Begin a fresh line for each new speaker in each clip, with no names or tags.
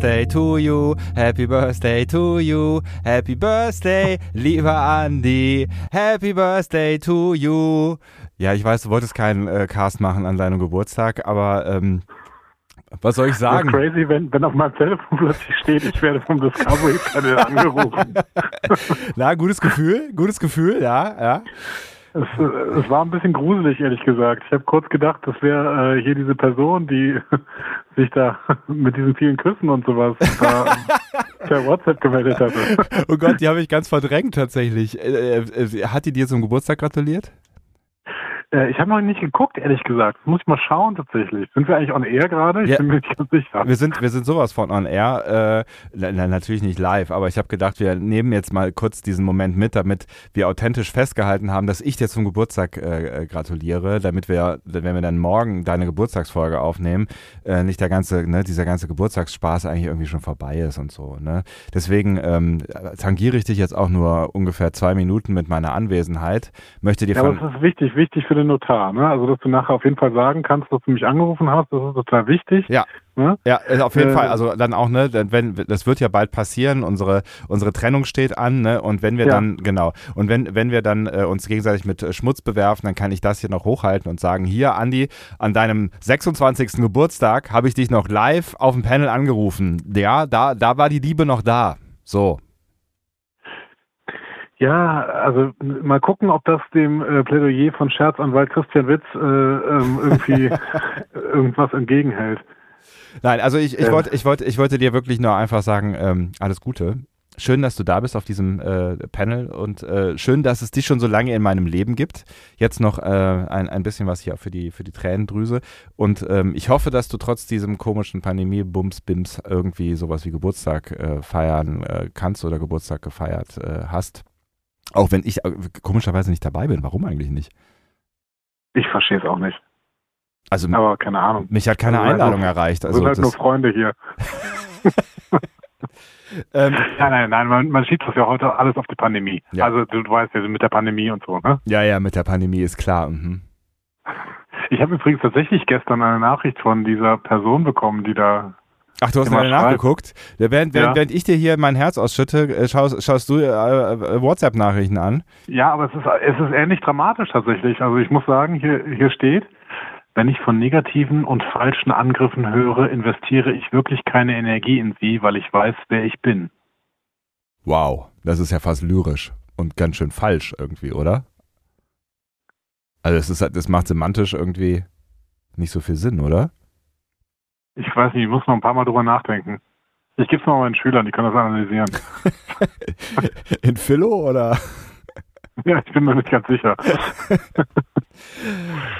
Birthday to you, Happy Birthday to you, Happy Birthday, lieber Andy, Happy Birthday to you. Ja, ich weiß, du wolltest keinen äh, Cast machen an deinem Geburtstag, aber ähm, was soll ich sagen?
Das ist crazy, wenn, wenn auf meinem Telefon plötzlich steht, ich werde vom Discovery Panel angerufen.
Na, gutes Gefühl, gutes Gefühl, ja, ja.
Es, es war ein bisschen gruselig, ehrlich gesagt. Ich habe kurz gedacht, das wäre äh, hier diese Person, die sich da mit diesen vielen Küssen und sowas per WhatsApp gemeldet hatte.
Oh Gott, die habe ich ganz verdrängt tatsächlich. Äh, äh, hat die dir zum Geburtstag gratuliert?
Äh, ich habe noch nicht geguckt, ehrlich gesagt. Muss ich mal schauen tatsächlich. Sind wir eigentlich on air gerade? Ich
Ja.
bin mir nicht ganz sicher.
Wir sind, wir sind sowas von on air. Äh, na, na, natürlich nicht live, aber ich habe gedacht, wir nehmen jetzt mal kurz diesen Moment mit, damit wir authentisch festgehalten haben, dass ich dir zum Geburtstag äh, äh, gratuliere, damit wir, wenn wir dann morgen deine Geburtstagsfolge aufnehmen, äh, nicht der ganze, ne, dieser ganze Geburtstagsspaß eigentlich irgendwie schon vorbei ist und so. Ne? Deswegen ähm, tangiere ich dich jetzt auch nur ungefähr zwei Minuten mit meiner Anwesenheit. Möchte dir
Ja,
von
aber das ist wichtig, wichtig für den Notar. Ne? Also, dass du nachher auf jeden Fall sagen kannst, dass du mich angerufen hast, das ist total wichtig.
Ja.
Ne?
Ja, auf jeden
Äh,
Fall. Also dann auch, ne, denn wenn das wird ja bald passieren. Unsere unsere Trennung steht an, ne, und wenn wir
Ja.
dann genau und wenn wenn wir dann äh, uns gegenseitig mit äh, Schmutz bewerfen, dann kann ich das hier noch hochhalten und sagen: Hier, Andi, an deinem 26. Geburtstag habe ich dich noch live auf dem Panel angerufen. Ja, da da war die Liebe noch da. So.
Ja, also mal gucken, ob das dem äh, Plädoyer von Scherzanwalt Christian Witz äh, ähm, irgendwie irgendwas entgegenhält.
Nein, also ich, ich
Ja.
wollte ich wollte ich wollte dir wirklich nur einfach sagen, ähm, alles Gute. Schön, dass du da bist auf diesem äh, Panel und äh, schön, dass es dich schon so lange in meinem Leben gibt. Jetzt noch äh, ein, ein bisschen was hier für die, für die Tränendrüse. Und ähm, ich hoffe, dass du trotz diesem komischen Pandemie-Bums-Bims irgendwie sowas wie Geburtstag äh, feiern äh, kannst oder Geburtstag gefeiert äh, hast. Auch wenn ich äh, komischerweise nicht dabei bin. Warum eigentlich nicht?
Ich verstehe es auch nicht.
Also
Aber keine Ahnung.
mich hat keine
halt
Einladung
nur-
erreicht.
Wir
Also
sind halt nur Freunde hier.
ähm,
Nein, nein, nein, man, man schiebt das ja heute alles auf die Pandemie.
Ja.
Also du, du weißt ja mit der Pandemie und so, ne?
ja, ja, mit der Pandemie ist klar. Mhm.
Ich habe übrigens tatsächlich gestern eine Nachricht von dieser Person bekommen, die da
Ach, du hast
schreiben.
nachgeguckt. Während, während,
Ja.
während ich dir hier mein Herz ausschütte, äh, schaust, schaust du äh, äh, WhatsApp-Nachrichten an.
Ja, aber es ist, es ist ähnlich dramatisch tatsächlich. Also ich muss sagen, hier, hier steht, wenn ich von negativen und falschen Angriffen höre, investiere ich wirklich keine Energie in sie, weil ich weiß, wer ich bin.
Wow, das ist ja fast lyrisch und ganz schön falsch irgendwie, oder? Also es ist, das macht semantisch irgendwie nicht so viel Sinn, oder?
Ich weiß nicht, ich muss noch ein paar Mal drüber nachdenken. Ich gebe es mal meinen Schülern, die können das analysieren.
In Philo oder?
ja, ich bin mir nicht ganz sicher.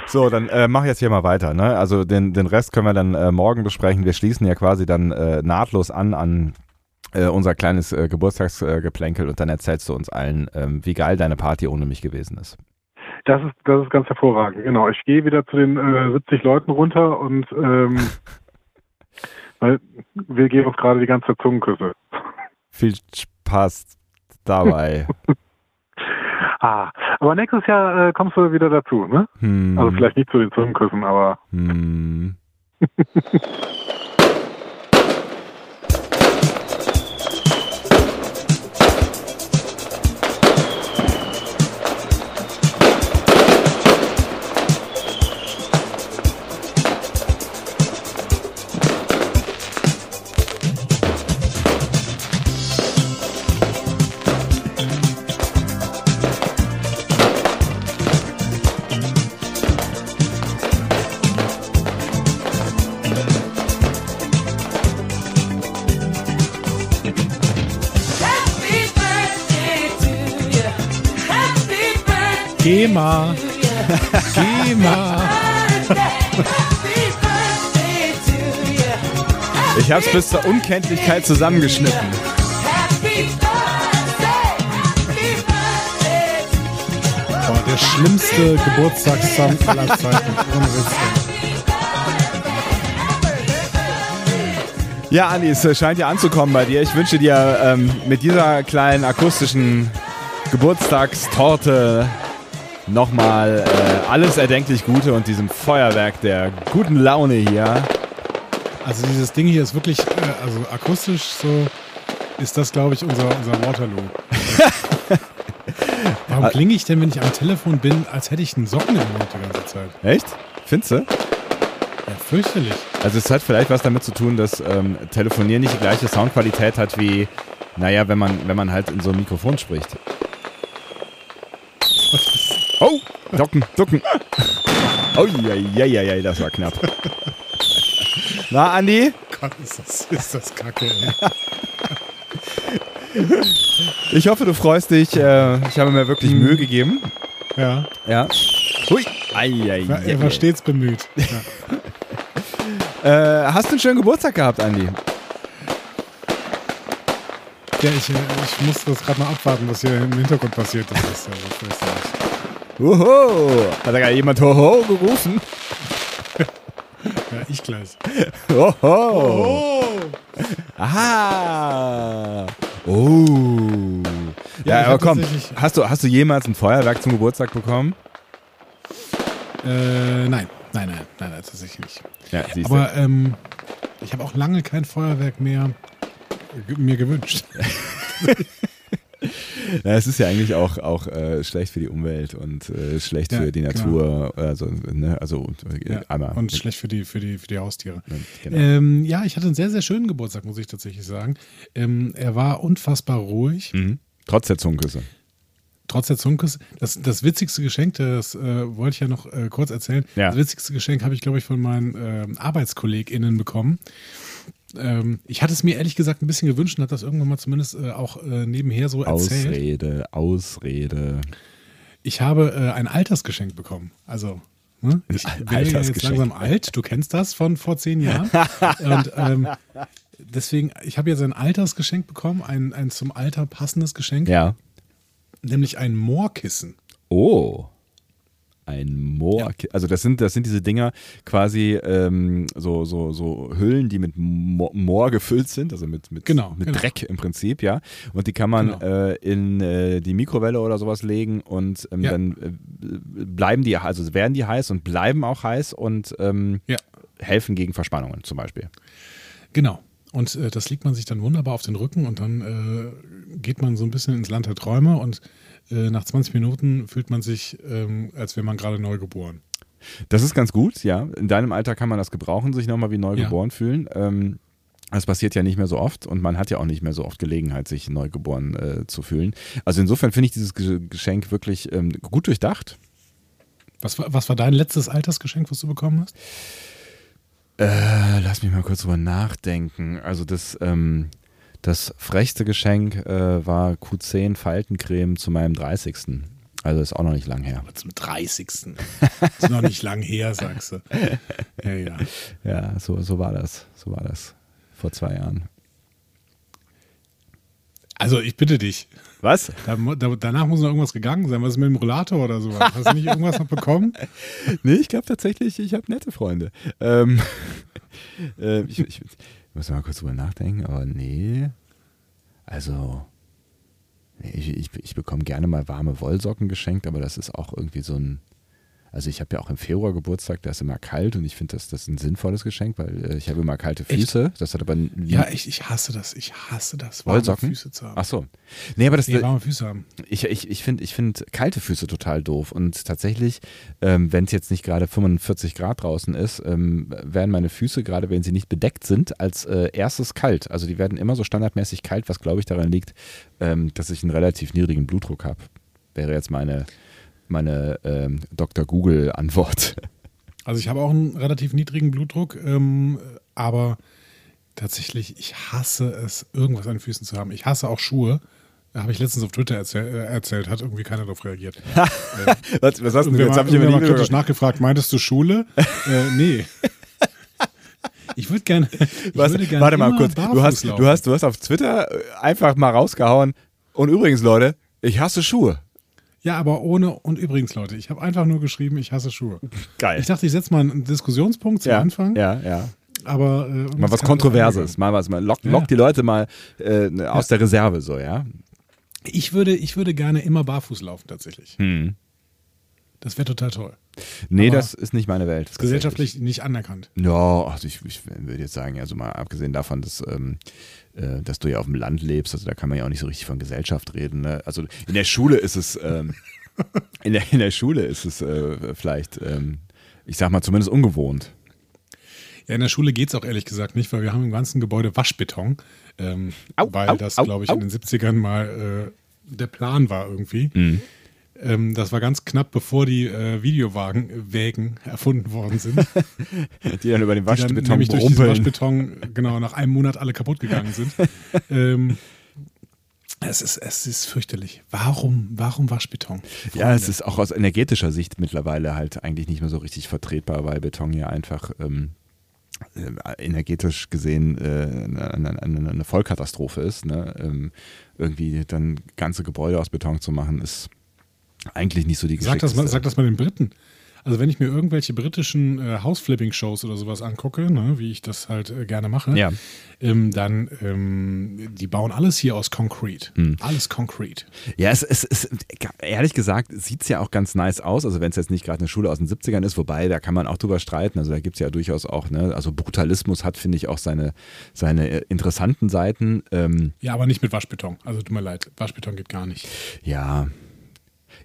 So, dann äh, mach jetzt hier mal weiter. Ne? Also den, den Rest können wir dann äh, morgen besprechen. Wir schließen ja quasi dann äh, nahtlos an an äh, unser kleines äh, Geburtstagsgeplänkel und dann erzählst du uns allen, ähm, wie geil deine Party ohne mich gewesen ist.
Das ist, das ist ganz hervorragend. Genau, ich gehe wieder zu den äh, 70 Leuten runter und ähm, weil wir geben uns gerade die ganze Zungenküsse.
Viel Spaß dabei.
Ah, aber nächstes Jahr äh, kommst du wieder dazu, ne?
Hm,
Also vielleicht nicht zu den Zungenküssen, aber
hm.
GEMA.
Ich hab's bis zur Unkenntlichkeit zusammengeschnitten.
Boah, der schlimmste Geburtstagssong aller Zeiten. Ohne Witz.
Ja, Andi, es scheint ja anzukommen bei dir. Ich wünsche dir ähm, mit dieser kleinen akustischen Geburtstagstorte nochmal äh, alles erdenklich Gute und diesem Feuerwerk der guten Laune hier.
Also dieses Ding hier ist wirklich, äh, also akustisch so, ist das, glaube ich, unser, unser Waterloo. Warum klinge ich denn, wenn ich am Telefon bin, als hätte ich einen Socken im Mund die ganze Zeit?
Echt? Findest du?
Ja, fürchterlich.
Also es hat vielleicht was damit zu tun, dass ähm, Telefonieren nicht die gleiche Soundqualität hat wie, naja, wenn man, wenn man halt in so ein Mikrofon spricht. Oh, ducken, ducken. Oh, ja, ja, ja, ja, das war knapp. Na, Andi?
Gott, ist das, ist das kacke, ey.
Ich hoffe, du freust dich. Äh, ich habe mir wirklich Mühe gegeben.
Ja,
Ja. Hui. Ei, ei,
er
ei,
war
ei.
stets bemüht. Ja.
Äh, hast du einen schönen Geburtstag gehabt, Andi?
Ja, ich, äh, ich muss das gerade mal abwarten, was hier im Hintergrund passiert. Das ist ja so fürchterlich.
Hoho. Hat da gerade jemand Hoho gerufen?
Ja, ich gleich.
Hoho.
Oh!
Aha. Oh. Ja,
ich
aber komm, hast du, hast du jemals ein Feuerwerk zum Geburtstag bekommen?
Äh, nein, nein, nein, nein, nein, tatsächlich nicht.
Ja, siehst du.
Aber ähm, ich habe auch lange kein Feuerwerk mehr mir gewünscht.
Ja, es ist ja eigentlich auch, auch äh, schlecht für die Umwelt und äh, schlecht
Ja,
für die
genau.
Natur. Also, ne, also äh,
Ja,
einmal.
und schlecht für die, für die, für die Haustiere.
Genau.
Ähm, ja, ich hatte einen sehr, sehr schönen Geburtstag, muss ich tatsächlich sagen. Ähm, er war unfassbar ruhig,
mhm. Trotz der Zungenküsse.
trotz der Zunkus. Das, das witzigste Geschenk, das äh, wollte ich ja noch äh, kurz erzählen.
Ja.
Das witzigste Geschenk habe ich, glaube ich, von meinen ähm, ArbeitskollegInnen bekommen. Ähm, ich hatte es mir ehrlich gesagt ein bisschen gewünscht und hat das irgendwann mal zumindest äh, auch äh, nebenher so erzählt.
Ausrede, Ausrede.
Ich habe äh, ein Altersgeschenk bekommen. Also, ne? ich bin ja jetzt langsam alt. Du kennst das von vor zehn Jahren. Und ähm, deswegen, ich habe jetzt ein Altersgeschenk bekommen, ein, ein zum Alter passendes Geschenk,
Ja.
nämlich ein Moorkissen.
Oh. Ein Moor. Also das sind, das sind diese Dinger quasi ähm, so, so, so Hüllen, die mit Mo Moor gefüllt sind, also mit, mit,
Genau,
mit
genau.
Dreck im Prinzip, ja. Und die kann man
Genau.
äh, in äh, die Mikrowelle oder sowas legen und ähm,
Ja.
dann äh, bleiben die, also werden die heiß und bleiben auch heiß und ähm,
Ja.
helfen gegen Verspannungen zum Beispiel.
Genau. Und äh, das legt man sich dann wunderbar auf den Rücken und dann äh, geht man so ein bisschen ins Land der Träume und äh, nach 20 Minuten fühlt man sich, ähm, als wäre man gerade neu geboren.
Das ist ganz gut, ja. In deinem Alter kann man das gebrauchen, sich nochmal wie neu
Ja.
geboren fühlen. Ähm, das passiert ja nicht mehr so oft und man hat ja auch nicht mehr so oft Gelegenheit, sich neugeboren äh, zu fühlen. Also insofern finde ich dieses Ge- Geschenk wirklich ähm, gut durchdacht.
Was war, was war dein letztes Altersgeschenk, was du bekommen hast?
Äh, lass mich mal kurz drüber nachdenken. Also das, ähm, das frechste Geschenk äh, war Q10 Faltencreme zu meinem 30. Also ist auch noch nicht lang her.
Aber zum 30. ist noch nicht lang her, sagst du. Ja, ja.
Ja, so, so war das. So war das vor zwei Jahren.
Also ich bitte dich.
Was?
Da, da, danach muss noch irgendwas gegangen sein. Was ist mit dem Rollator oder sowas? Hast du nicht irgendwas noch bekommen?
Nee, ich glaube tatsächlich, ich habe nette Freunde. Ähm, äh, ich, ich, ich muss mal kurz drüber nachdenken, aber nee. Also, nee, ich, ich, ich bekomme gerne mal warme Wollsocken geschenkt, aber das ist auch irgendwie so ein. Also ich habe ja auch im Februar Geburtstag, da ist immer kalt und ich finde, das, das ist ein sinnvolles Geschenk, weil äh, ich habe immer kalte
Echt?
Füße. Das hat aber
Ja, ich, ich hasse das. Ich hasse das. warme
Wollsocken?
Füße zu haben.
Ach so. Nee, aber das,
Nee, warme Füße haben.
ich, ich, ich finde ich find kalte Füße total doof. Und tatsächlich, ähm, wenn es jetzt nicht gerade 45 Grad draußen ist, ähm, werden meine Füße, gerade wenn sie nicht bedeckt sind, als äh, erstes kalt. Also die werden immer so standardmäßig kalt, was glaube ich daran liegt, ähm, dass ich einen relativ niedrigen Blutdruck habe. Wäre jetzt meine, meine ähm, Dr. Google-Antwort.
Also ich habe auch einen relativ niedrigen Blutdruck, ähm, aber tatsächlich, ich hasse es, irgendwas an den Füßen zu haben. Ich hasse auch Schuhe. Da habe ich letztens auf Twitter erzähl, äh, erzählt, hat irgendwie keiner darauf reagiert.
Was, was hast du denn jetzt?
mal,
Hab ich
mal
nie
kritisch nachgefragt, meintest du Schule? äh, nee. Ich würde gerne. Gerne
warte mal
immer
kurz. Du hast, du, hast, du hast auf Twitter einfach mal rausgehauen. Und übrigens, Leute, ich hasse Schuhe.
Ja, aber ohne. Und übrigens, Leute, ich habe einfach nur geschrieben, ich hasse Schuhe.
Geil.
Ich dachte, ich setze mal einen Diskussionspunkt zum
ja,
Anfang.
ja, ja.
Aber. Äh,
Mal was Kontroverses. Mal was. Mal lock,
Ja.
lock die Leute mal äh, aus der Reserve, so, ja.
Ich würde, ich würde gerne immer barfuß laufen, tatsächlich.
Hm.
Das wäre total toll.
Nee,
Aber
das ist nicht meine Welt.
Ist gesellschaftlich nicht anerkannt.
Ja, also ich, ich würde jetzt sagen, also mal abgesehen davon, dass, ähm, äh, dass du ja auf dem Land lebst, also da kann man ja auch nicht so richtig von Gesellschaft reden. Ne? Also in der Schule ist es, ähm, in, der, in der Schule ist es äh, vielleicht, ähm, ich sag mal, zumindest ungewohnt.
Ja, in der Schule geht es auch ehrlich gesagt nicht, weil wir haben im ganzen Gebäude Waschbeton. Ähm,
Au,
weil
au,
das,
au,
glaube ich,
au.
in den 70ern mal äh, der Plan war irgendwie.
Mhm.
Ähm, das war ganz knapp, bevor die äh, Videowagen, äh, erfunden worden sind.
Die dann über den
die dann
Waschbeton
nämlich durch diesen. Waschbeton genau nach einem Monat alle kaputt gegangen sind. ähm, es ist, es ist fürchterlich. Warum, warum Waschbeton?
Ja, es ist auch aus energetischer Sicht mittlerweile halt eigentlich nicht mehr so richtig vertretbar, weil Beton ja einfach ähm, äh, energetisch gesehen äh, eine, eine, eine Vollkatastrophe ist. Ne? Ähm, irgendwie dann ganze Gebäude aus Beton zu machen, ist eigentlich nicht so die
Sag mal,
geschickteste-
sag das mal den Briten. Also wenn ich mir irgendwelche britischen äh, House-Flipping-Shows oder sowas angucke, ne, wie ich das halt äh, gerne mache,
Ja.
ähm, dann ähm, die bauen alles hier aus Concrete.
Hm.
Alles Concrete.
Ja, es, es, es ehrlich gesagt sieht es ja auch ganz nice aus. Also wenn es jetzt nicht gerade eine Schule aus den 70ern ist, wobei da kann man auch drüber streiten. Also da gibt es ja durchaus auch, ne, also Brutalismus hat, finde ich, auch seine, seine äh, interessanten Seiten. Ähm,
Ja, aber nicht mit Waschbeton. Also tut mir leid, Waschbeton geht gar nicht.
Ja.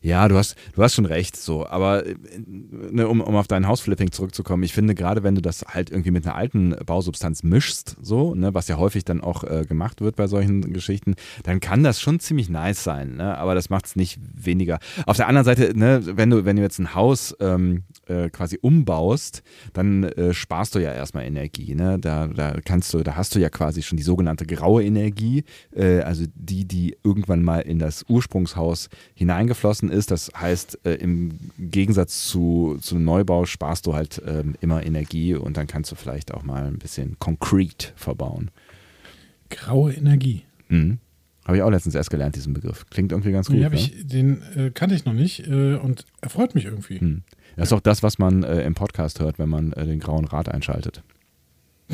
Ja, du hast, du hast schon recht, so. Aber äh, ne, um, um auf dein Hausflipping zurückzukommen, ich finde, gerade wenn du das halt irgendwie mit einer alten Bausubstanz mischst, so, ne, was ja häufig dann auch äh, gemacht wird bei solchen Geschichten, dann kann das schon ziemlich nice sein, ne? Aber das macht es nicht weniger. Auf der anderen Seite, ne, wenn du, wenn du jetzt ein Haus ähm, äh, quasi umbaust, dann äh, sparst du ja erstmal Energie, ne? Da, da kannst du, da hast du ja quasi schon die sogenannte graue Energie, äh, also die, die irgendwann mal in das Ursprungshaus hineingeflossen ist. Das heißt, äh, im Gegensatz zu, zu einem Neubau sparst du halt ähm, immer Energie und dann kannst du vielleicht auch mal ein bisschen Concrete verbauen.
Graue Energie.
Mhm. Habe ich auch letztens erst gelernt, diesen Begriff. Klingt irgendwie ganz gut.
Den, hab
ne?
ich, den äh, kannte ich noch nicht äh, und er freut mich irgendwie.
Hm. Das ist auch das, was man äh, im Podcast hört, wenn man äh, den grauen Rad einschaltet.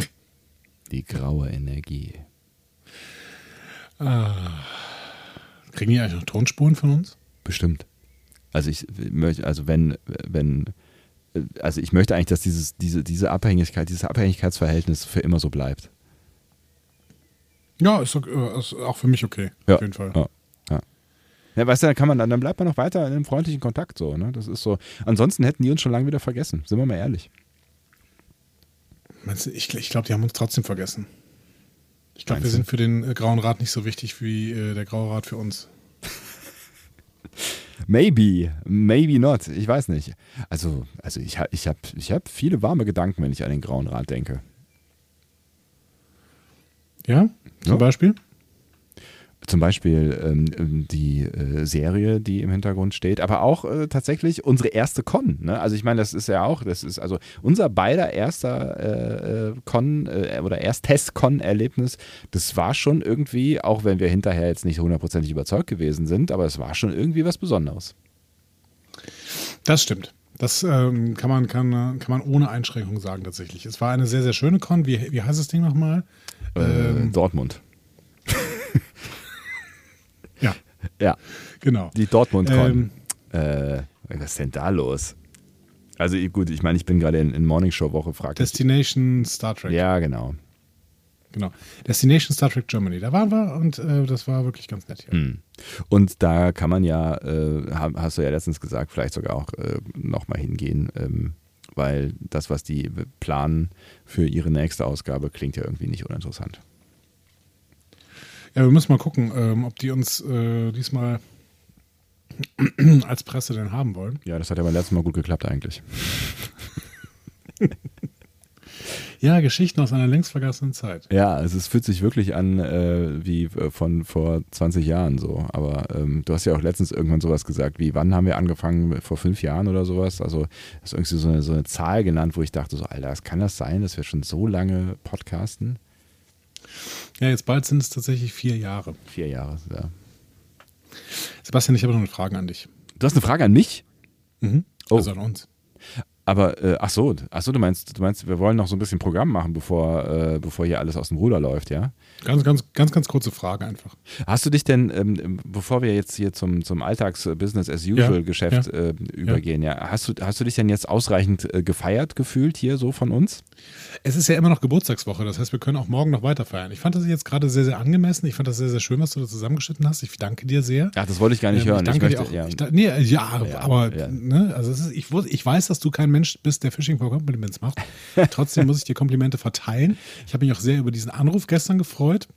Die graue Energie.
Kriegen die eigentlich noch Tonspuren von uns?
Bestimmt. Also ich möchte, also wenn, wenn, äh, also ich möchte eigentlich, dass dieses, diese, diese Abhängigkeit, dieses Abhängigkeitsverhältnis für immer so bleibt.
Ja, ist, äh, ist auch für mich okay.
Ja.
Auf jeden Fall.
Ja. Ja. Weißt du, dann kann man dann, bleibt man noch weiter in einem freundlichen Kontakt so, ne? Das ist so. Ansonsten hätten die uns schon lange wieder vergessen, sind wir mal ehrlich.
Meinst du, ich, ich glaube, die haben uns trotzdem vergessen. Ich glaube, wir sind für den äh, Grauen Rat nicht so wichtig wie äh, der Graue Rat für uns.
Maybe, maybe not. Ich weiß nicht. Also, also ich habe ich hab, ich hab viele warme Gedanken, wenn ich an den Grauen Rat denke.
Ja? Zum
Ja.
Beispiel?
Zum Beispiel ähm, ähm, die äh, Serie, die im Hintergrund steht, aber auch äh, tatsächlich unsere erste Con. Ne? Also ich meine, das ist ja auch, das ist also unser beider erster äh, äh, Con äh, oder Ersttest-Con-Erlebnis. Das war schon irgendwie, auch wenn wir hinterher jetzt nicht hundertprozentig überzeugt gewesen sind, aber es war schon irgendwie was Besonderes.
Das stimmt. Das ähm, kann, man, kann, kann man ohne Einschränkung sagen, tatsächlich. Es war eine sehr, sehr schöne Con. Wie, wie heißt das Ding nochmal?
Äh,
Ähm.
Dortmund.
Ja, genau.
die Dortmund-Con.
Ähm,
äh, was ist denn da los? Also gut, ich meine, ich bin gerade in, in Morningshow-Woche, fragt mich.
Destination Star Trek.
Ja, genau.
Genau. Destination Star Trek Germany. Da waren wir und äh, das war wirklich ganz nett hier.
Hm. Und da kann man ja, äh, ha- hast du ja letztens gesagt, vielleicht sogar auch äh, nochmal hingehen, ähm, weil das, was die planen für ihre nächste Ausgabe, klingt ja irgendwie nicht uninteressant.
Ja, wir müssen mal gucken, ähm, ob die uns äh, diesmal als Presse denn haben wollen.
Ja, das hat ja beim letzten Mal gut geklappt eigentlich.
Ja, Geschichten aus einer längst vergessenen Zeit.
Ja, also es fühlt sich wirklich an äh, wie äh, von vor 20 Jahren so. Aber ähm, du hast ja auch letztens irgendwann sowas gesagt, wie wann haben wir angefangen? Vor fünf Jahren oder sowas? Also hast irgendwie so eine, so eine Zahl genannt, wo ich dachte so, Alter, kann das sein, dass wir schon so lange podcasten?
Ja, jetzt bald sind es tatsächlich vier Jahre.
Vier Jahre, ja.
Sebastian, ich habe noch eine Frage an dich.
Du hast eine Frage an mich?
Mhm.
Oh.
Also an uns.
Aber äh, ach so, ach so, du meinst, du meinst, wir wollen noch so ein bisschen Programm machen, bevor, äh, bevor hier alles aus dem Ruder läuft, ja?
Ganz, ganz, ganz, ganz kurze Frage einfach.
Hast du dich denn, ähm, bevor wir jetzt hier zum, zum Alltags-Business-as-usual-Geschäft
Ja,
äh, übergehen, ja, hast du, hast du dich denn jetzt ausreichend äh, gefeiert gefühlt hier so von uns?
Es ist ja immer noch Geburtstagswoche, das heißt, wir können auch morgen noch weiter feiern. Ich fand das jetzt gerade sehr, sehr angemessen. Ich fand das sehr, sehr schön, was du da zusammengeschnitten hast. Ich danke dir sehr.
Ach, das wollte ich gar nicht
Ähm,
hören.
Ich danke
möchte,
dir auch.
ja.
Ich, nee, ja,
Ja,
aber
ja.
Ne, also ist, ich, ich weiß, dass du kein Mensch bist, der Phishing for Compliments macht. Trotzdem muss ich dir Komplimente verteilen. Ich habe mich auch sehr über diesen Anruf gestern gefreut.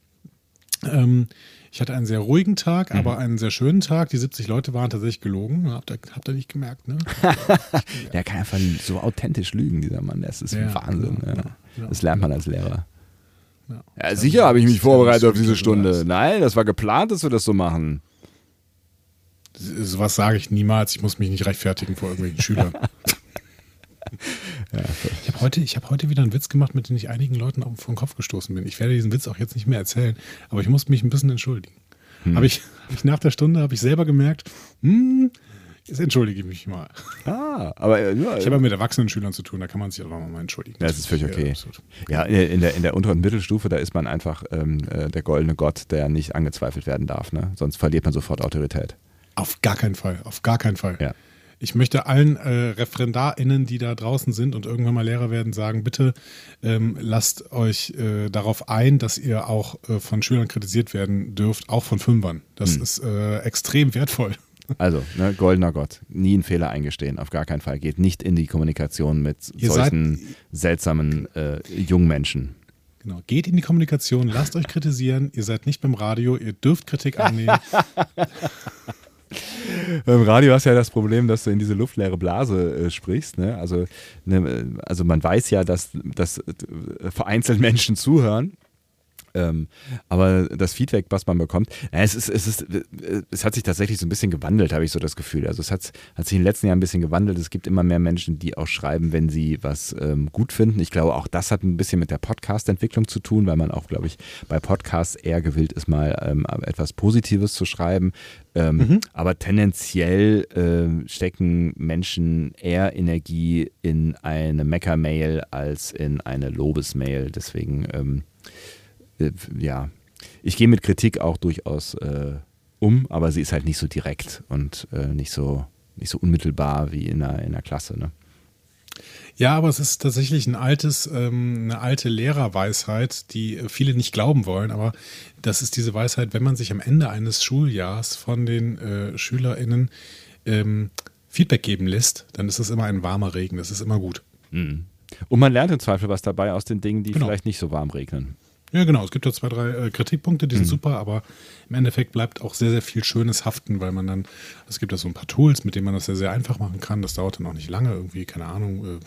Ähm, ich hatte einen sehr ruhigen Tag,
Mhm.
aber einen sehr schönen Tag. Die 70 Leute waren tatsächlich gelogen. Habt ihr, habt ihr nicht gemerkt, ne?
Der kann einfach so authentisch lügen, dieser Mann. Das ist
Ja,
Wahnsinn.
genau,
ja.
genau.
Das lernt man als Lehrer.
Ja.
Ja, sicher habe ich mich vorbereitet auf diese Stunde. Nein, das war geplant, dass wir das so machen.
Sowas sage ich niemals. Ich muss mich nicht rechtfertigen vor irgendwelchen Schülern. ich habe heute, ich hab heute wieder einen Witz gemacht, mit dem ich einigen Leuten auf vor den Kopf gestoßen bin. Ich werde diesen Witz auch jetzt nicht mehr erzählen, aber ich muss mich ein bisschen entschuldigen. Habe ich, hab ich nach der Stunde habe ich selber gemerkt, hm, jetzt entschuldige ich mich mal.
Ah, aber äh, ja,
Ich habe ja mit erwachsenen Schülern zu tun, da kann man sich auch mal entschuldigen.
Ja, das ist völlig okay. Ja, in der, in der unteren Mittelstufe, da ist man einfach ähm, äh, der goldene Gott, der nicht angezweifelt werden darf. Ne? Sonst verliert man sofort Autorität.
Auf gar keinen Fall, auf gar keinen Fall.
Ja.
Ich möchte allen äh, ReferendarInnen, die da draußen sind und irgendwann mal Lehrer werden, sagen, bitte ähm, lasst euch äh, darauf ein, dass ihr auch äh, von Schülern kritisiert werden dürft, auch von Fünfern. Das
Hm.
ist äh, extrem wertvoll.
Also, ne, goldener Gott, nie einen Fehler eingestehen, auf gar keinen Fall. Geht nicht in die Kommunikation mit
Ihr
solchen seltsamen äh, jungen Menschen.
Genau. Geht in die Kommunikation, lasst euch kritisieren, ihr seid nicht beim Radio, ihr dürft Kritik annehmen.
Beim Radio hast du ja das Problem, dass du in diese luftleere Blase äh, sprichst. Ne? Also, ne, also man weiß ja, dass, dass äh, vereinzelt Menschen zuhören. Ähm, aber das Feedback, was man bekommt, es, ist, es, ist, äh, es hat sich tatsächlich so ein bisschen gewandelt, habe ich so das Gefühl. Also es hat, hat sich in den letzten Jahren ein bisschen gewandelt. Es gibt immer mehr Menschen, die auch schreiben, wenn sie was ähm, gut finden. Ich glaube, auch das hat ein bisschen mit der Podcast-Entwicklung zu tun, weil man auch, glaube ich, bei Podcasts eher gewillt ist, mal ähm, etwas Positives zu schreiben. Ähm, Aber tendenziell ähm, stecken Menschen eher Energie in eine Mecker-Mail als in eine Lobesmail. Deswegen, ähm, äh, ja, ich gehe mit Kritik auch durchaus äh, um, aber sie ist halt nicht so direkt und äh, nicht so nicht so unmittelbar wie in einer, in einer Klasse. Ne?
Ja, aber es ist tatsächlich ein altes, ähm, eine alte Lehrerweisheit, die viele nicht glauben wollen. Aber das ist diese Weisheit, wenn man sich am Ende eines Schuljahrs von den äh, SchülerInnen ähm, Feedback geben lässt, dann ist es immer ein warmer Regen. Das ist immer gut.
Mhm. Und man lernt im Zweifel was dabei aus den Dingen, die
Genau.
vielleicht nicht so warm regnen.
Ja, genau. Es gibt ja zwei, drei äh, Kritikpunkte, die sind super, aber im Endeffekt bleibt auch sehr, sehr viel Schönes haften, weil man dann, es gibt ja so ein paar Tools, mit denen man das sehr, sehr einfach machen kann. Das dauert dann auch nicht lange, irgendwie, keine Ahnung. Äh,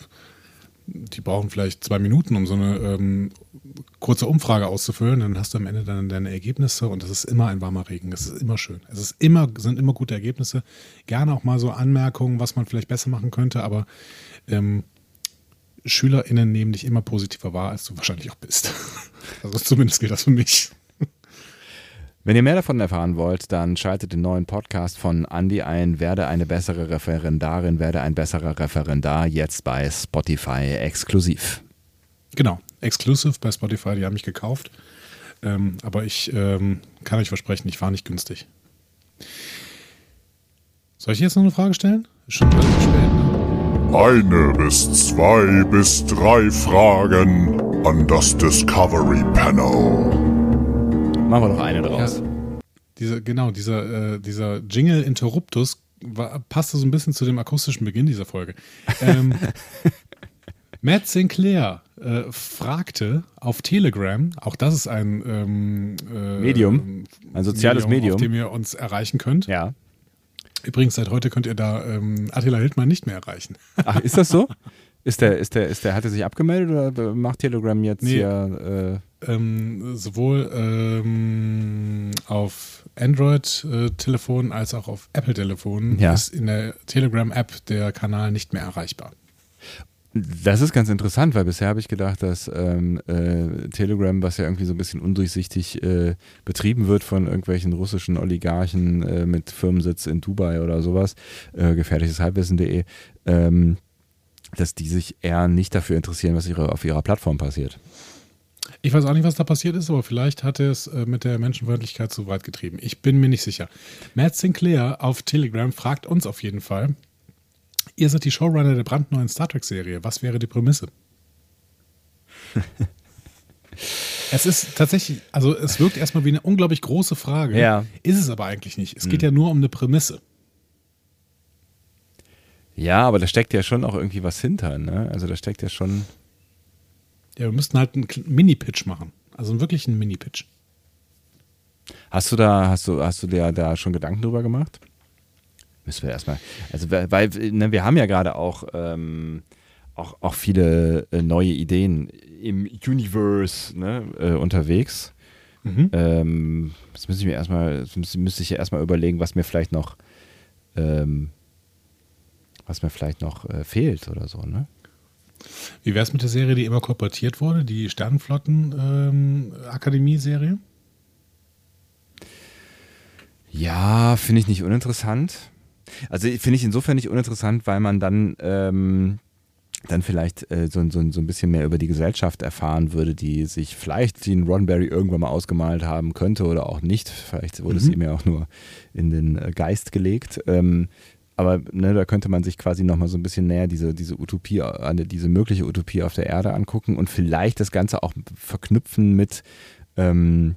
die brauchen vielleicht zwei Minuten, um so eine ähm, kurze Umfrage auszufüllen. Dann hast du am Ende dann deine Ergebnisse und das ist immer ein warmer Regen. Das ist immer schön. Es ist immer, sind immer gute Ergebnisse. Gerne auch mal so Anmerkungen, was man vielleicht besser machen könnte, aber ähm, SchülerInnen nehmen dich immer positiver wahr, als du wahrscheinlich auch bist. Also zumindest gilt das für mich.
Wenn ihr mehr davon erfahren wollt, dann schaltet den neuen Podcast von Andy ein. Werde eine bessere Referendarin, werde ein besserer Referendar jetzt bei Spotify exklusiv.
Genau, exclusive bei Spotify, die haben mich gekauft. Ähm, aber ich ähm, kann euch versprechen, ich war nicht günstig. Soll ich jetzt noch eine Frage stellen? Schon relativ spät. Ne?
Eine bis zwei bis drei Fragen an das Discovery Panel.
Machen wir doch eine draus.
Diese, genau, dieser, äh, dieser Jingle Interruptus war, passte so ein bisschen zu dem akustischen Beginn dieser Folge. Ähm, Matt Sinclair äh, fragte auf Telegram, auch das ist ein ähm, äh,
Medium, ein soziales Medium.
auf dem ihr uns erreichen könnt.
Ja.
Übrigens, seit heute könnt ihr da ähm, Attila Hildmann nicht mehr erreichen.
Ach, ist das so? Ist der, ist der, ist der, hat er sich abgemeldet oder macht Telegram jetzt
Nee.
hier?
Ähm, sowohl ähm, auf Android-Telefonen als auch auf Apple-Telefonen
Ja.
ist in der Telegram-App der Kanal nicht mehr erreichbar.
Das ist ganz interessant, weil bisher habe ich gedacht, dass ähm, äh, Telegram, was ja irgendwie so ein bisschen undurchsichtig äh, betrieben wird von irgendwelchen russischen Oligarchen äh, mit Firmensitz in Dubai oder sowas, äh, gefährliches Halbwissen.de, ähm, dass die sich eher nicht dafür interessieren, was ihre, auf ihrer Plattform passiert.
Ich weiß auch nicht, was da passiert ist, aber vielleicht hat er es äh, mit der Menschenfreundlichkeit zu weit getrieben. Ich bin mir nicht sicher. Matt Sinclair auf Telegram fragt uns auf jeden Fall, ihr seid die Showrunner der brandneuen Star Trek-Serie. Was wäre die Prämisse? es ist tatsächlich, also es wirkt erstmal wie eine unglaublich große Frage.
Ja.
Ist es aber eigentlich nicht. Es geht ja nur um eine Prämisse.
Ja, aber da steckt ja schon auch irgendwie was hinter, ne? Also da steckt ja schon.
Ja, wir müssten halt einen Mini-Pitch machen. Also einen wirklichen Mini-Pitch.
Hast du da, hast du, hast du dir da schon Gedanken drüber gemacht? Müssen wir erstmal. Also, weil, ne, wir haben ja gerade auch, ähm, auch, auch viele äh, neue Ideen im Universe ne, äh, unterwegs.
Mhm.
Ähm, das müsste ich mir erstmal, müsste, ich ja erstmal überlegen, was mir vielleicht noch, ähm, was mir vielleicht noch äh, fehlt oder so, ne?
Wie wäre es mit der Serie, die immer kolportiert wurde, die Sternenflotten-Akademie-Serie?
Ja, finde ich nicht uninteressant. Also finde ich insofern nicht uninteressant, weil man dann, ähm, dann vielleicht äh, so, so, so ein bisschen mehr über die Gesellschaft erfahren würde, die sich vielleicht Gene Roddenberry irgendwann mal ausgemalt haben könnte oder auch nicht. Vielleicht wurde es
Mhm.
ihm ja auch nur in den äh, Geist gelegt. Ähm, aber ne, da könnte man sich quasi nochmal so ein bisschen näher diese, diese Utopie, diese mögliche Utopie auf der Erde angucken und vielleicht das Ganze auch verknüpfen mit, ähm,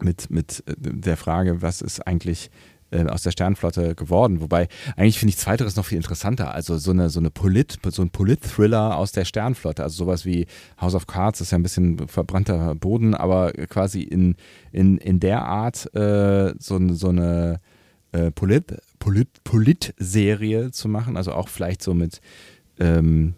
mit, mit äh, der Frage, was ist eigentlich äh, aus der Sternflotte geworden. Wobei, eigentlich finde ich Zweiteres noch viel interessanter. Also so eine, so eine Polit, so ein Polit-Thriller aus der Sternflotte. Also sowas wie House of Cards ist ja ein bisschen verbrannter Boden, aber quasi in, in, in der Art äh, so, eine- so eine äh, Polit, Polit, Polit-Serie zu machen. Also auch vielleicht so mit ähm,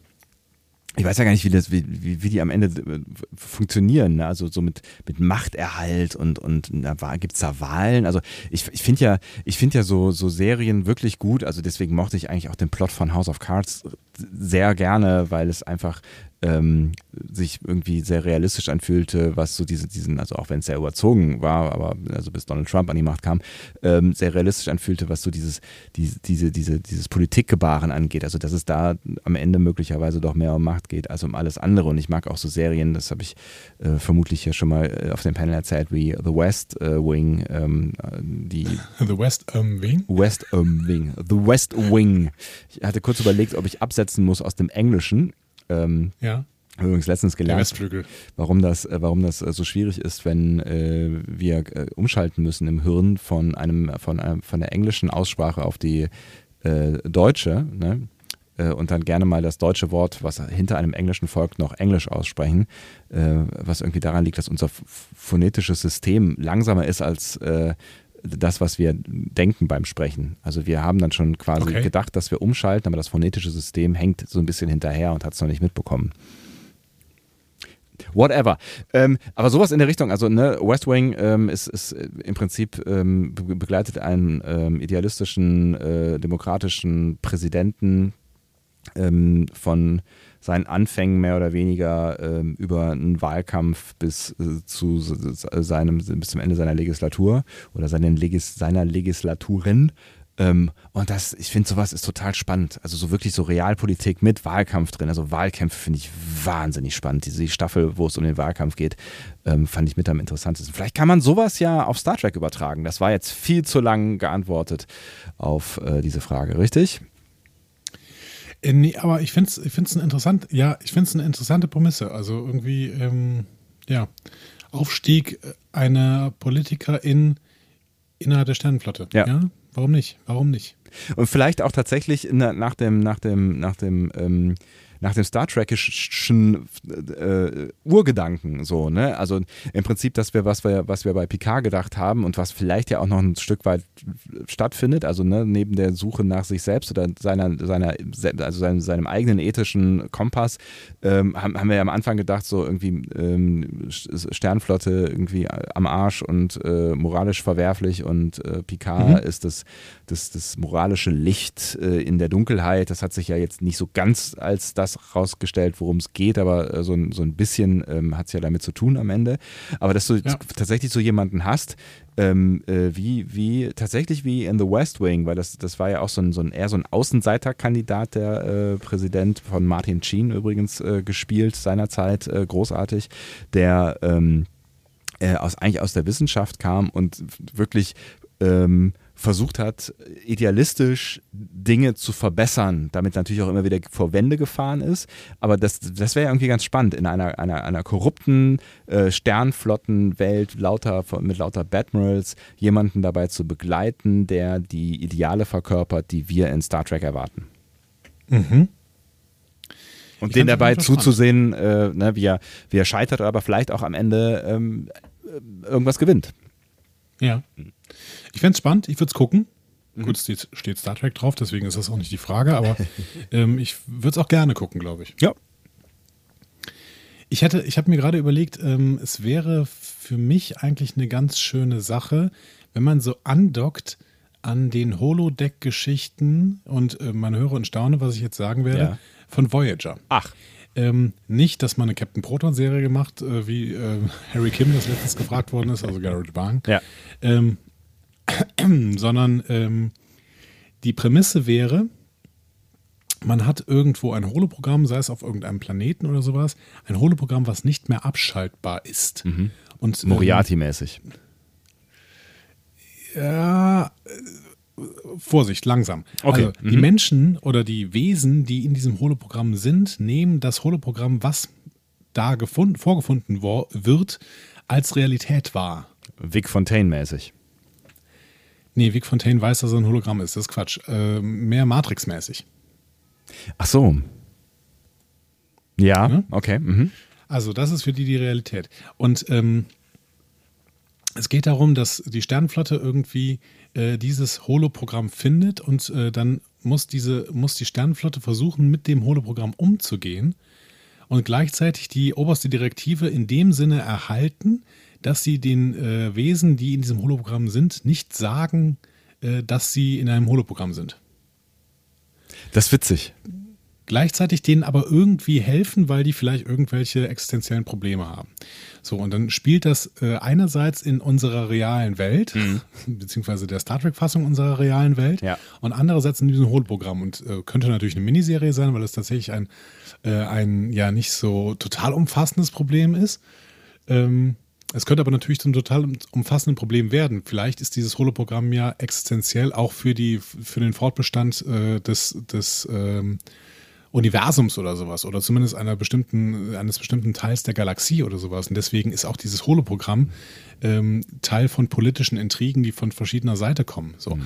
ich weiß ja gar nicht, wie, das, wie, wie, die am Ende äh, funktionieren. Ne? Also so mit, mit Machterhalt und, und gibt es da Wahlen? Also ich, ich finde ja, ich finde ja so, so Serien wirklich gut. Also deswegen mochte ich eigentlich auch den Plot von House of Cards sehr gerne, weil es einfach ähm, sich irgendwie sehr realistisch anfühlte, was so diese, diesen, also auch wenn es sehr überzogen war, aber also bis Donald Trump an die Macht kam, ähm, sehr realistisch anfühlte, was so dieses, diese, diese, diese, dieses Politikgebaren angeht. Also dass es da am Ende möglicherweise doch mehr um Macht geht als um alles andere. Und ich mag auch so Serien, das habe ich äh, vermutlich ja schon mal äh, auf dem Panel erzählt, wie The West äh, Wing, ähm, äh, die
The West ähm, Wing?
West ähm, Wing. The West Wing. Ich hatte kurz überlegt, ob ich absetzen muss aus dem Englischen. Ähm,
Ja.
übrigens letztens gelernt, warum das, äh, warum das äh, so schwierig ist, wenn äh, wir äh, umschalten müssen im Hirn von einem, von einem, von der englischen Aussprache auf die äh, deutsche, ne? Äh, und dann gerne mal das deutsche Wort, was hinter einem englischen folgt, noch Englisch aussprechen, äh, was irgendwie daran liegt, dass unser ph- phonetisches System langsamer ist als äh, das, was wir denken beim Sprechen. Also wir haben dann schon quasi
Okay.
gedacht, dass wir umschalten, aber das phonetische System hängt so ein bisschen hinterher und hat es noch nicht mitbekommen. Whatever. Ähm, aber sowas in der Richtung, also ne, West Wing ähm, ist, ist äh, im Prinzip ähm, be begleitet einen ähm, idealistischen, äh, demokratischen Präsidenten ähm, von seinen Anfängen mehr oder weniger ähm, über einen Wahlkampf bis äh, zu seinem bis zum Ende seiner Legislatur oder seinen Legis, seiner Legislaturen. Ähm, und das, ich finde sowas ist total spannend. Also so wirklich so Realpolitik mit Wahlkampf drin. Also Wahlkämpfe finde ich wahnsinnig spannend. Diese Staffel, wo es um den Wahlkampf geht, ähm, fand ich mit am interessantesten. Vielleicht kann man sowas ja auf Star Trek übertragen. Das war jetzt viel zu lang geantwortet auf äh, diese Frage, richtig?
Äh, nee, aber ich finde es ich find's interessant, ja, ich finde es eine interessante Prämisse. Also irgendwie, ähm, ja, Aufstieg einer Politikerin innerhalb der Sternenflotte.
Ja.
Warum nicht? Warum nicht?
Und vielleicht auch tatsächlich nach dem, nach dem, nach dem, ähm, nach dem Star Trekischen äh, Urgedanken so, ne? Also im Prinzip, dass wir was wir was wir bei Picard gedacht haben und was vielleicht ja auch noch ein Stück weit stattfindet, also ne, neben der Suche nach sich selbst oder seiner seiner also seinem, seinem eigenen ethischen Kompass ähm, haben, haben wir ja am Anfang gedacht so irgendwie ähm, Sternflotte irgendwie am Arsch und äh, moralisch verwerflich und äh, Picard mhm. ist das, das, das moralische Licht äh, in der Dunkelheit. Das hat sich ja jetzt nicht so ganz als das rausgestellt, worum es geht, aber äh, so, ein, so ein bisschen ähm, hat es ja damit zu tun am Ende. Aber dass du ja. tatsächlich so jemanden hast, ähm, äh, wie, wie, tatsächlich wie in The West Wing, weil das, das war ja auch so ein, so ein eher so ein Außenseiterkandidat, der äh, Präsident von Martin Sheen übrigens äh, gespielt, seinerzeit äh, großartig, der ähm, äh, aus, eigentlich aus der Wissenschaft kam und wirklich ähm, versucht hat, idealistisch Dinge zu verbessern, damit natürlich auch immer wieder vor Wände gefahren ist. Aber das, das wäre irgendwie ganz spannend, in einer, einer, einer korrupten äh, Sternflottenwelt lauter, mit lauter Badmirals jemanden dabei zu begleiten, der die Ideale verkörpert, die wir in Star Trek erwarten. Mhm. Und ich den dabei zuzusehen, äh, ne, wie, er, wie er scheitert, aber vielleicht auch am Ende ähm, äh, irgendwas gewinnt.
Ja. Ich fände es spannend, ich würde es gucken. Mhm. Gut, es steht, steht, Star Trek drauf, deswegen ist das auch nicht die Frage, aber ähm, ich würde es auch gerne gucken, glaube ich.
Ja.
Ich hätte, ich habe mir gerade überlegt, ähm, es wäre für mich eigentlich eine ganz schöne Sache, wenn man so andockt an den Holodeck-Geschichten und äh, man höre und staune, was ich jetzt sagen werde, ja. von Voyager.
Ach.
Ähm, nicht, dass man eine Captain Proton-Serie gemacht, äh, wie äh, Harry Kim das letztens gefragt worden ist, also Garrett Bang.
Ja.
Ähm, sondern ähm, die Prämisse wäre, man hat irgendwo ein Holoprogramm, sei es auf irgendeinem Planeten oder sowas, ein Holoprogramm, was nicht mehr abschaltbar ist. Mhm.
Und, ähm, Moriarty-mäßig.
Ja, Vorsicht, langsam. Okay. Also, mhm. Die Menschen oder die Wesen, die in diesem Holoprogramm sind, nehmen das Holoprogramm, was da gefunden, vorgefunden wird, als Realität wahr.
Vic Fontaine-mäßig.
Nee, Vic Fontaine weiß, dass er ein Hologramm ist. Das ist Quatsch. Äh, mehr Matrix-mäßig.
Ach so. Ja, ja? okay. Mhm.
Also, das ist für die die Realität. Und ähm, es geht darum, dass die Sternenflotte irgendwie äh, dieses Holoprogramm findet und äh, dann muss, diese, muss die Sternenflotte versuchen, mit dem Holoprogramm umzugehen und gleichzeitig die oberste Direktive in dem Sinne erhalten, dass sie den äh, Wesen, die in diesem Holoprogramm sind, nicht sagen, äh, dass sie in einem Holoprogramm sind.
Das ist witzig
gleichzeitig denen aber irgendwie helfen, weil die vielleicht irgendwelche existenziellen Probleme haben. So, und dann spielt das äh, einerseits in unserer realen Welt, mhm. beziehungsweise der Star Trek-Fassung unserer realen Welt,
ja.
und andererseits in diesem Holoprogramm. Und äh, könnte natürlich eine Miniserie sein, weil es tatsächlich ein, äh, ein ja nicht so total umfassendes Problem ist. Ähm, es könnte aber natürlich zum total umfassenden Problem werden. Vielleicht ist dieses Holoprogramm ja existenziell auch für, die, für den Fortbestand äh, des, des ähm, Universums oder sowas oder zumindest einer bestimmten, eines bestimmten Teils der Galaxie oder sowas. Und deswegen ist auch dieses Holoprogramm ähm, Teil von politischen Intrigen, die von verschiedener Seite kommen. So. Mhm.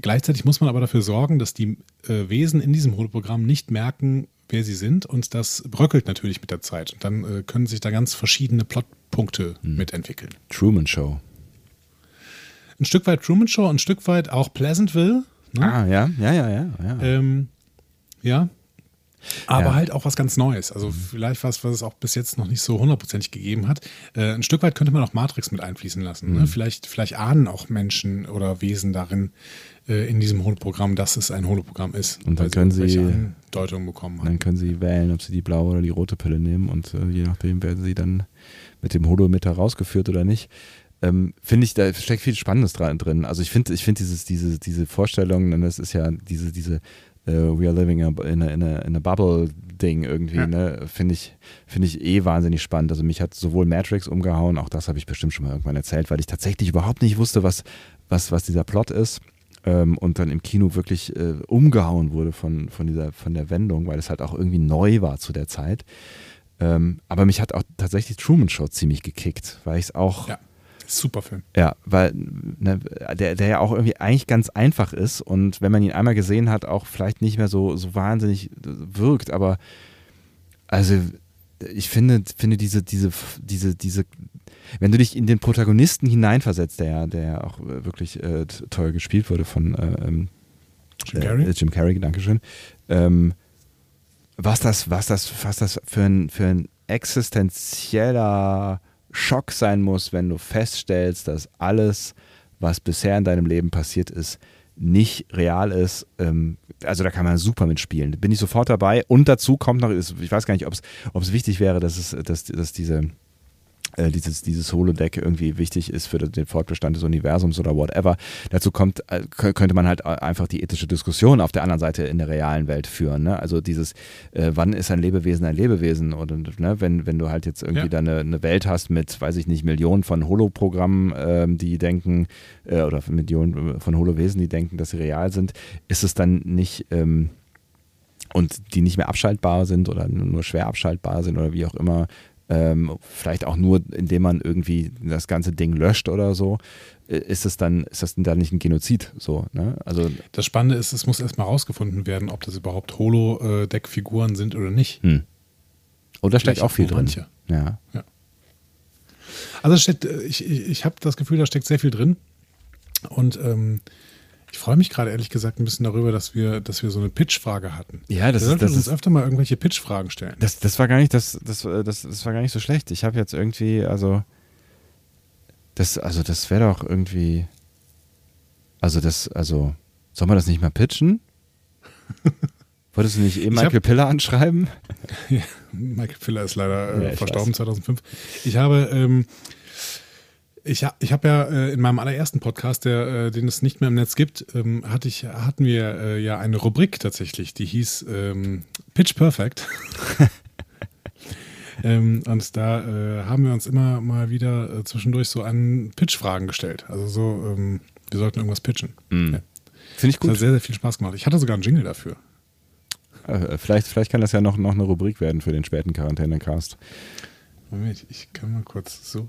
Gleichzeitig muss man aber dafür sorgen, dass die äh, Wesen in diesem Holoprogramm nicht merken, wer sie sind und das bröckelt natürlich mit der Zeit. Und dann äh, können sich da ganz verschiedene Plotpunkte mhm. mitentwickeln.
Truman Show.
Ein Stück weit Truman Show, ein Stück weit auch Pleasantville.
Ne? Ah, ja, ja, ja, ja. Ja,
ähm, ja aber ja. halt auch was ganz Neues. Also vielleicht was, was es auch bis jetzt noch nicht so hundertprozentig gegeben hat. Äh, ein Stück weit könnte man auch Matrix mit einfließen lassen. Ne? Mhm. Vielleicht, vielleicht ahnen auch Menschen oder Wesen darin in diesem Holoprogramm, dass es ein Holoprogramm ist.
Und dann können sie,
Deutung bekommen
haben. Dann können sie wählen, ob sie die blaue oder die rote Pille nehmen und äh, je nachdem werden sie dann mit dem Holometer rausgeführt oder nicht. Ähm, finde ich, da steckt viel Spannendes drin. Also ich finde, ich finde dieses, diese, diese Vorstellung, das ist ja diese, diese uh, We are living in a, in a, in a Bubble-Ding irgendwie, ja. ne? Finde ich, find ich eh wahnsinnig spannend. Also mich hat sowohl Matrix umgehauen, auch das habe ich bestimmt schon mal irgendwann erzählt, weil ich tatsächlich überhaupt nicht wusste, was, was, was dieser Plot ist. Ähm, und dann im Kino wirklich äh, umgehauen wurde von, von, dieser, von der Wendung, weil es halt auch irgendwie neu war zu der Zeit. Ähm, aber mich hat auch tatsächlich Truman Show ziemlich gekickt, weil ich es auch
ja Super Film.
Ja, weil ne, der, der ja auch irgendwie eigentlich ganz einfach ist und wenn man ihn einmal gesehen hat, auch vielleicht nicht mehr so, so wahnsinnig wirkt, aber also ich finde, finde diese, diese, diese, diese, wenn du dich in den Protagonisten hineinversetzt, der ja, der ja auch wirklich äh, toll gespielt wurde von äh, ähm,
Jim Carrey?
Äh, Jim Carrey, Dankeschön. Ähm, was das, was das, was das für ein, für ein existenzieller Schock sein muss, wenn du feststellst, dass alles, was bisher in deinem Leben passiert ist, nicht real ist. Ähm, also da kann man super mitspielen. Bin ich sofort dabei. Und dazu kommt noch, ich weiß gar nicht, ob es wichtig wäre, dass es, dass, dass diese äh, dieses, dieses Holodeck irgendwie wichtig ist für den Fortbestand des Universums oder whatever. Dazu kommt, äh, könnte man halt einfach die ethische Diskussion auf der anderen Seite in der realen Welt führen. Ne? Also dieses, äh, wann ist ein Lebewesen ein Lebewesen? Oder ne, wenn, wenn du halt jetzt irgendwie ja. da eine, eine, Welt hast mit, weiß ich nicht, Millionen von Holoprogrammen, ähm, die denken, äh, oder Millionen von Holowesen, die denken, dass sie real sind, ist es dann nicht ähm, und die nicht mehr abschaltbar sind oder nur schwer abschaltbar sind oder wie auch immer, ähm, vielleicht auch nur, indem man irgendwie das ganze Ding löscht oder so, äh, ist es dann, ist das dann nicht ein Genozid? So, ne? Also
das Spannende ist, es muss erstmal rausgefunden werden, ob das überhaupt Holo-Deck-Figuren sind oder nicht. Hm.
Oh, da steckt auch viel drin.
Manche. Ja. ja. Also steckt, äh, ich, ich, ich habe das Gefühl, da steckt sehr viel drin. Und ähm, ich freue mich gerade ehrlich gesagt ein bisschen darüber, dass wir, dass wir so eine Pitch-Frage hatten.
Ja, das, wir
ist, das
uns
ist öfter mal irgendwelche Pitch-Fragen stellen.
Das, das war gar nicht, das, das, das, das war gar nicht so schlecht. Ich habe jetzt irgendwie, also das, also das wäre doch irgendwie, also das, also soll man das nicht mal pitchen? Wolltest du nicht eh Michael hab, Piller anschreiben?
Ja, Michael Piller ist leider äh, ja, verstorben weiß. 2005. Ich habe ähm, ich, ich habe ja äh, in meinem allerersten Podcast, der, äh, den es nicht mehr im Netz gibt, ähm, hatte ich, hatten wir äh, ja eine Rubrik tatsächlich, die hieß ähm, Pitch Perfect. ähm, und da haben wir uns immer mal wieder zwischendurch so an Pitch-Fragen gestellt. Also so, ähm, wir sollten irgendwas pitchen.
Mm. Ja. Finde ich gut.
Das hat sehr, sehr viel Spaß gemacht. Ich hatte sogar einen Jingle dafür.
Vielleicht, vielleicht kann das ja noch, noch eine Rubrik werden für den späten Quarantäne-Cast.
Moment, ich kann mal kurz so.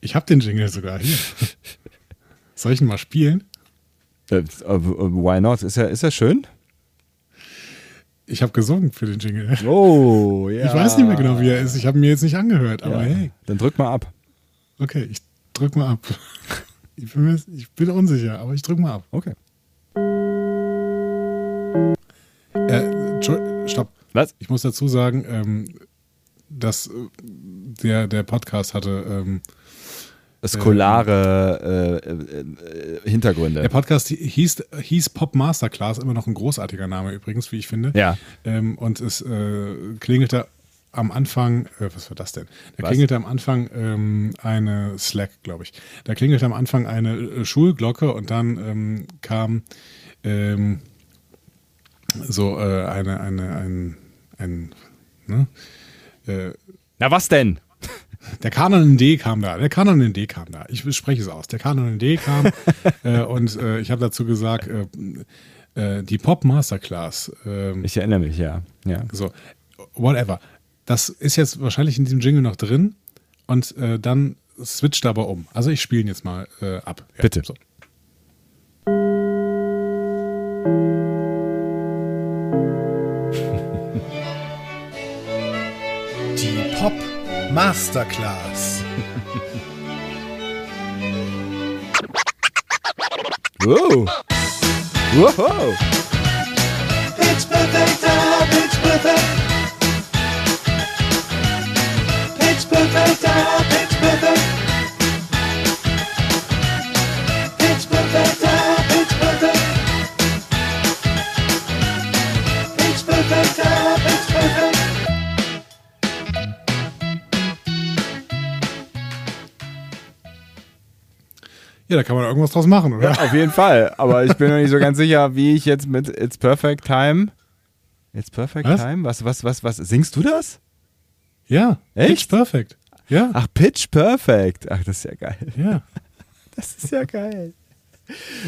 Ich habe den Jingle sogar hier. Soll ich ihn mal spielen?
Äh, why not? Ist er, ist er schön?
Ich habe gesungen für den Jingle.
Oh, ja.
Ich weiß nicht mehr genau, wie er ist. Ich habe ihn mir jetzt nicht angehört, aber ja. hey.
Dann drück mal ab.
Okay, ich drück mal ab. Ich bin, mir, ich bin unsicher, aber ich drück mal ab.
Okay.
Äh, stopp.
Was?
Ich muss dazu sagen, ähm, dass äh, der, der Podcast hatte ähm,
skolare äh, äh, Hintergründe.
Der Podcast hieß, hieß Pop Masterclass, immer noch ein großartiger Name übrigens, wie ich finde.
Ja.
Ähm, und es äh, klingelte am Anfang, äh, was war das denn? Da was? klingelte am Anfang ähm, eine Slack, glaube ich. Da klingelte am Anfang eine äh, Schulglocke und dann ähm, kam ähm, so äh, eine, eine, ein, ein, ne?
Na was denn?
Der Kanon in D kam da. Der Kanon in D kam da. Ich spreche es aus. Der Kanon in D kam äh, und äh, ich habe dazu gesagt, äh, äh die Pop Masterclass.
Ähm, ich erinnere mich, ja. ja.
So, whatever. Das ist jetzt wahrscheinlich in diesem Jingle noch drin und äh, dann switcht aber um. Also ich spiele ihn jetzt mal äh, ab.
Ja, Bitte. So.
Masterclass.
Whoa. Whoa.
Ja, da kann man irgendwas draus machen, oder?
Ja, auf jeden Fall. Aber ich bin noch nicht so ganz sicher, wie ich jetzt mit It's Perfect Time. It's Perfect was? Time? Was, was, was, was? Singst du das?
Ja.
Echt?
Pitch Perfect. Ja.
Ach, Pitch Perfect. Ach, das ist ja geil.
Ja.
Das ist ja geil.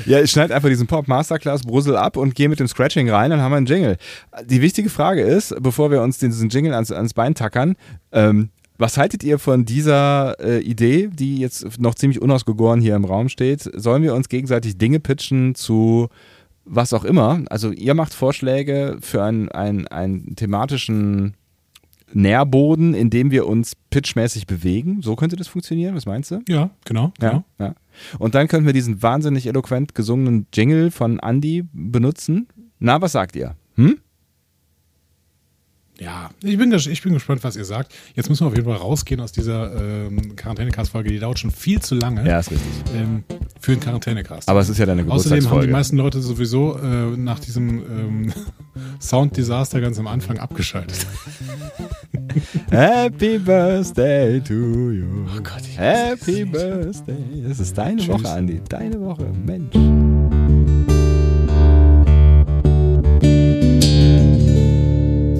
Ja, ich schneide einfach diesen Pop Masterclass Brüssel ab und gehe mit dem Scratching rein, dann haben wir einen Jingle. Die wichtige Frage ist, bevor wir uns diesen Jingle ans, ans Bein tackern, ähm, Was haltet ihr von dieser äh, Idee, die jetzt noch ziemlich unausgegoren hier im Raum steht? Sollen wir uns gegenseitig Dinge pitchen zu was auch immer? Also ihr macht Vorschläge für einen, einen, einen thematischen Nährboden, in dem wir uns pitchmäßig bewegen. So könnte das funktionieren. Was meinst du?
Ja, genau.
Ja,
genau.
ja. Und dann könnten wir diesen wahnsinnig eloquent gesungenen Jingle von Andy benutzen. Na, was sagt ihr? Hm?
Ja, ich bin, ich bin gespannt, was ihr sagt. Jetzt müssen wir auf jeden Fall rausgehen aus dieser ähm, Quarantänecast-Folge. Die dauert schon viel zu lange
Ja, ist richtig.
ähm, für einen Quarantänecast.
Aber es ist ja deine
Außerdem haben die
Geburtstagsfolge.
meisten Leute sowieso äh, nach diesem ähm, Sound-Desaster ganz am Anfang abgeschaltet.
Happy Birthday to you.
Oh Gott, ich
Happy Birthday. Das ist deine
Tschüss.
Woche, Andy. Deine Woche. Mensch.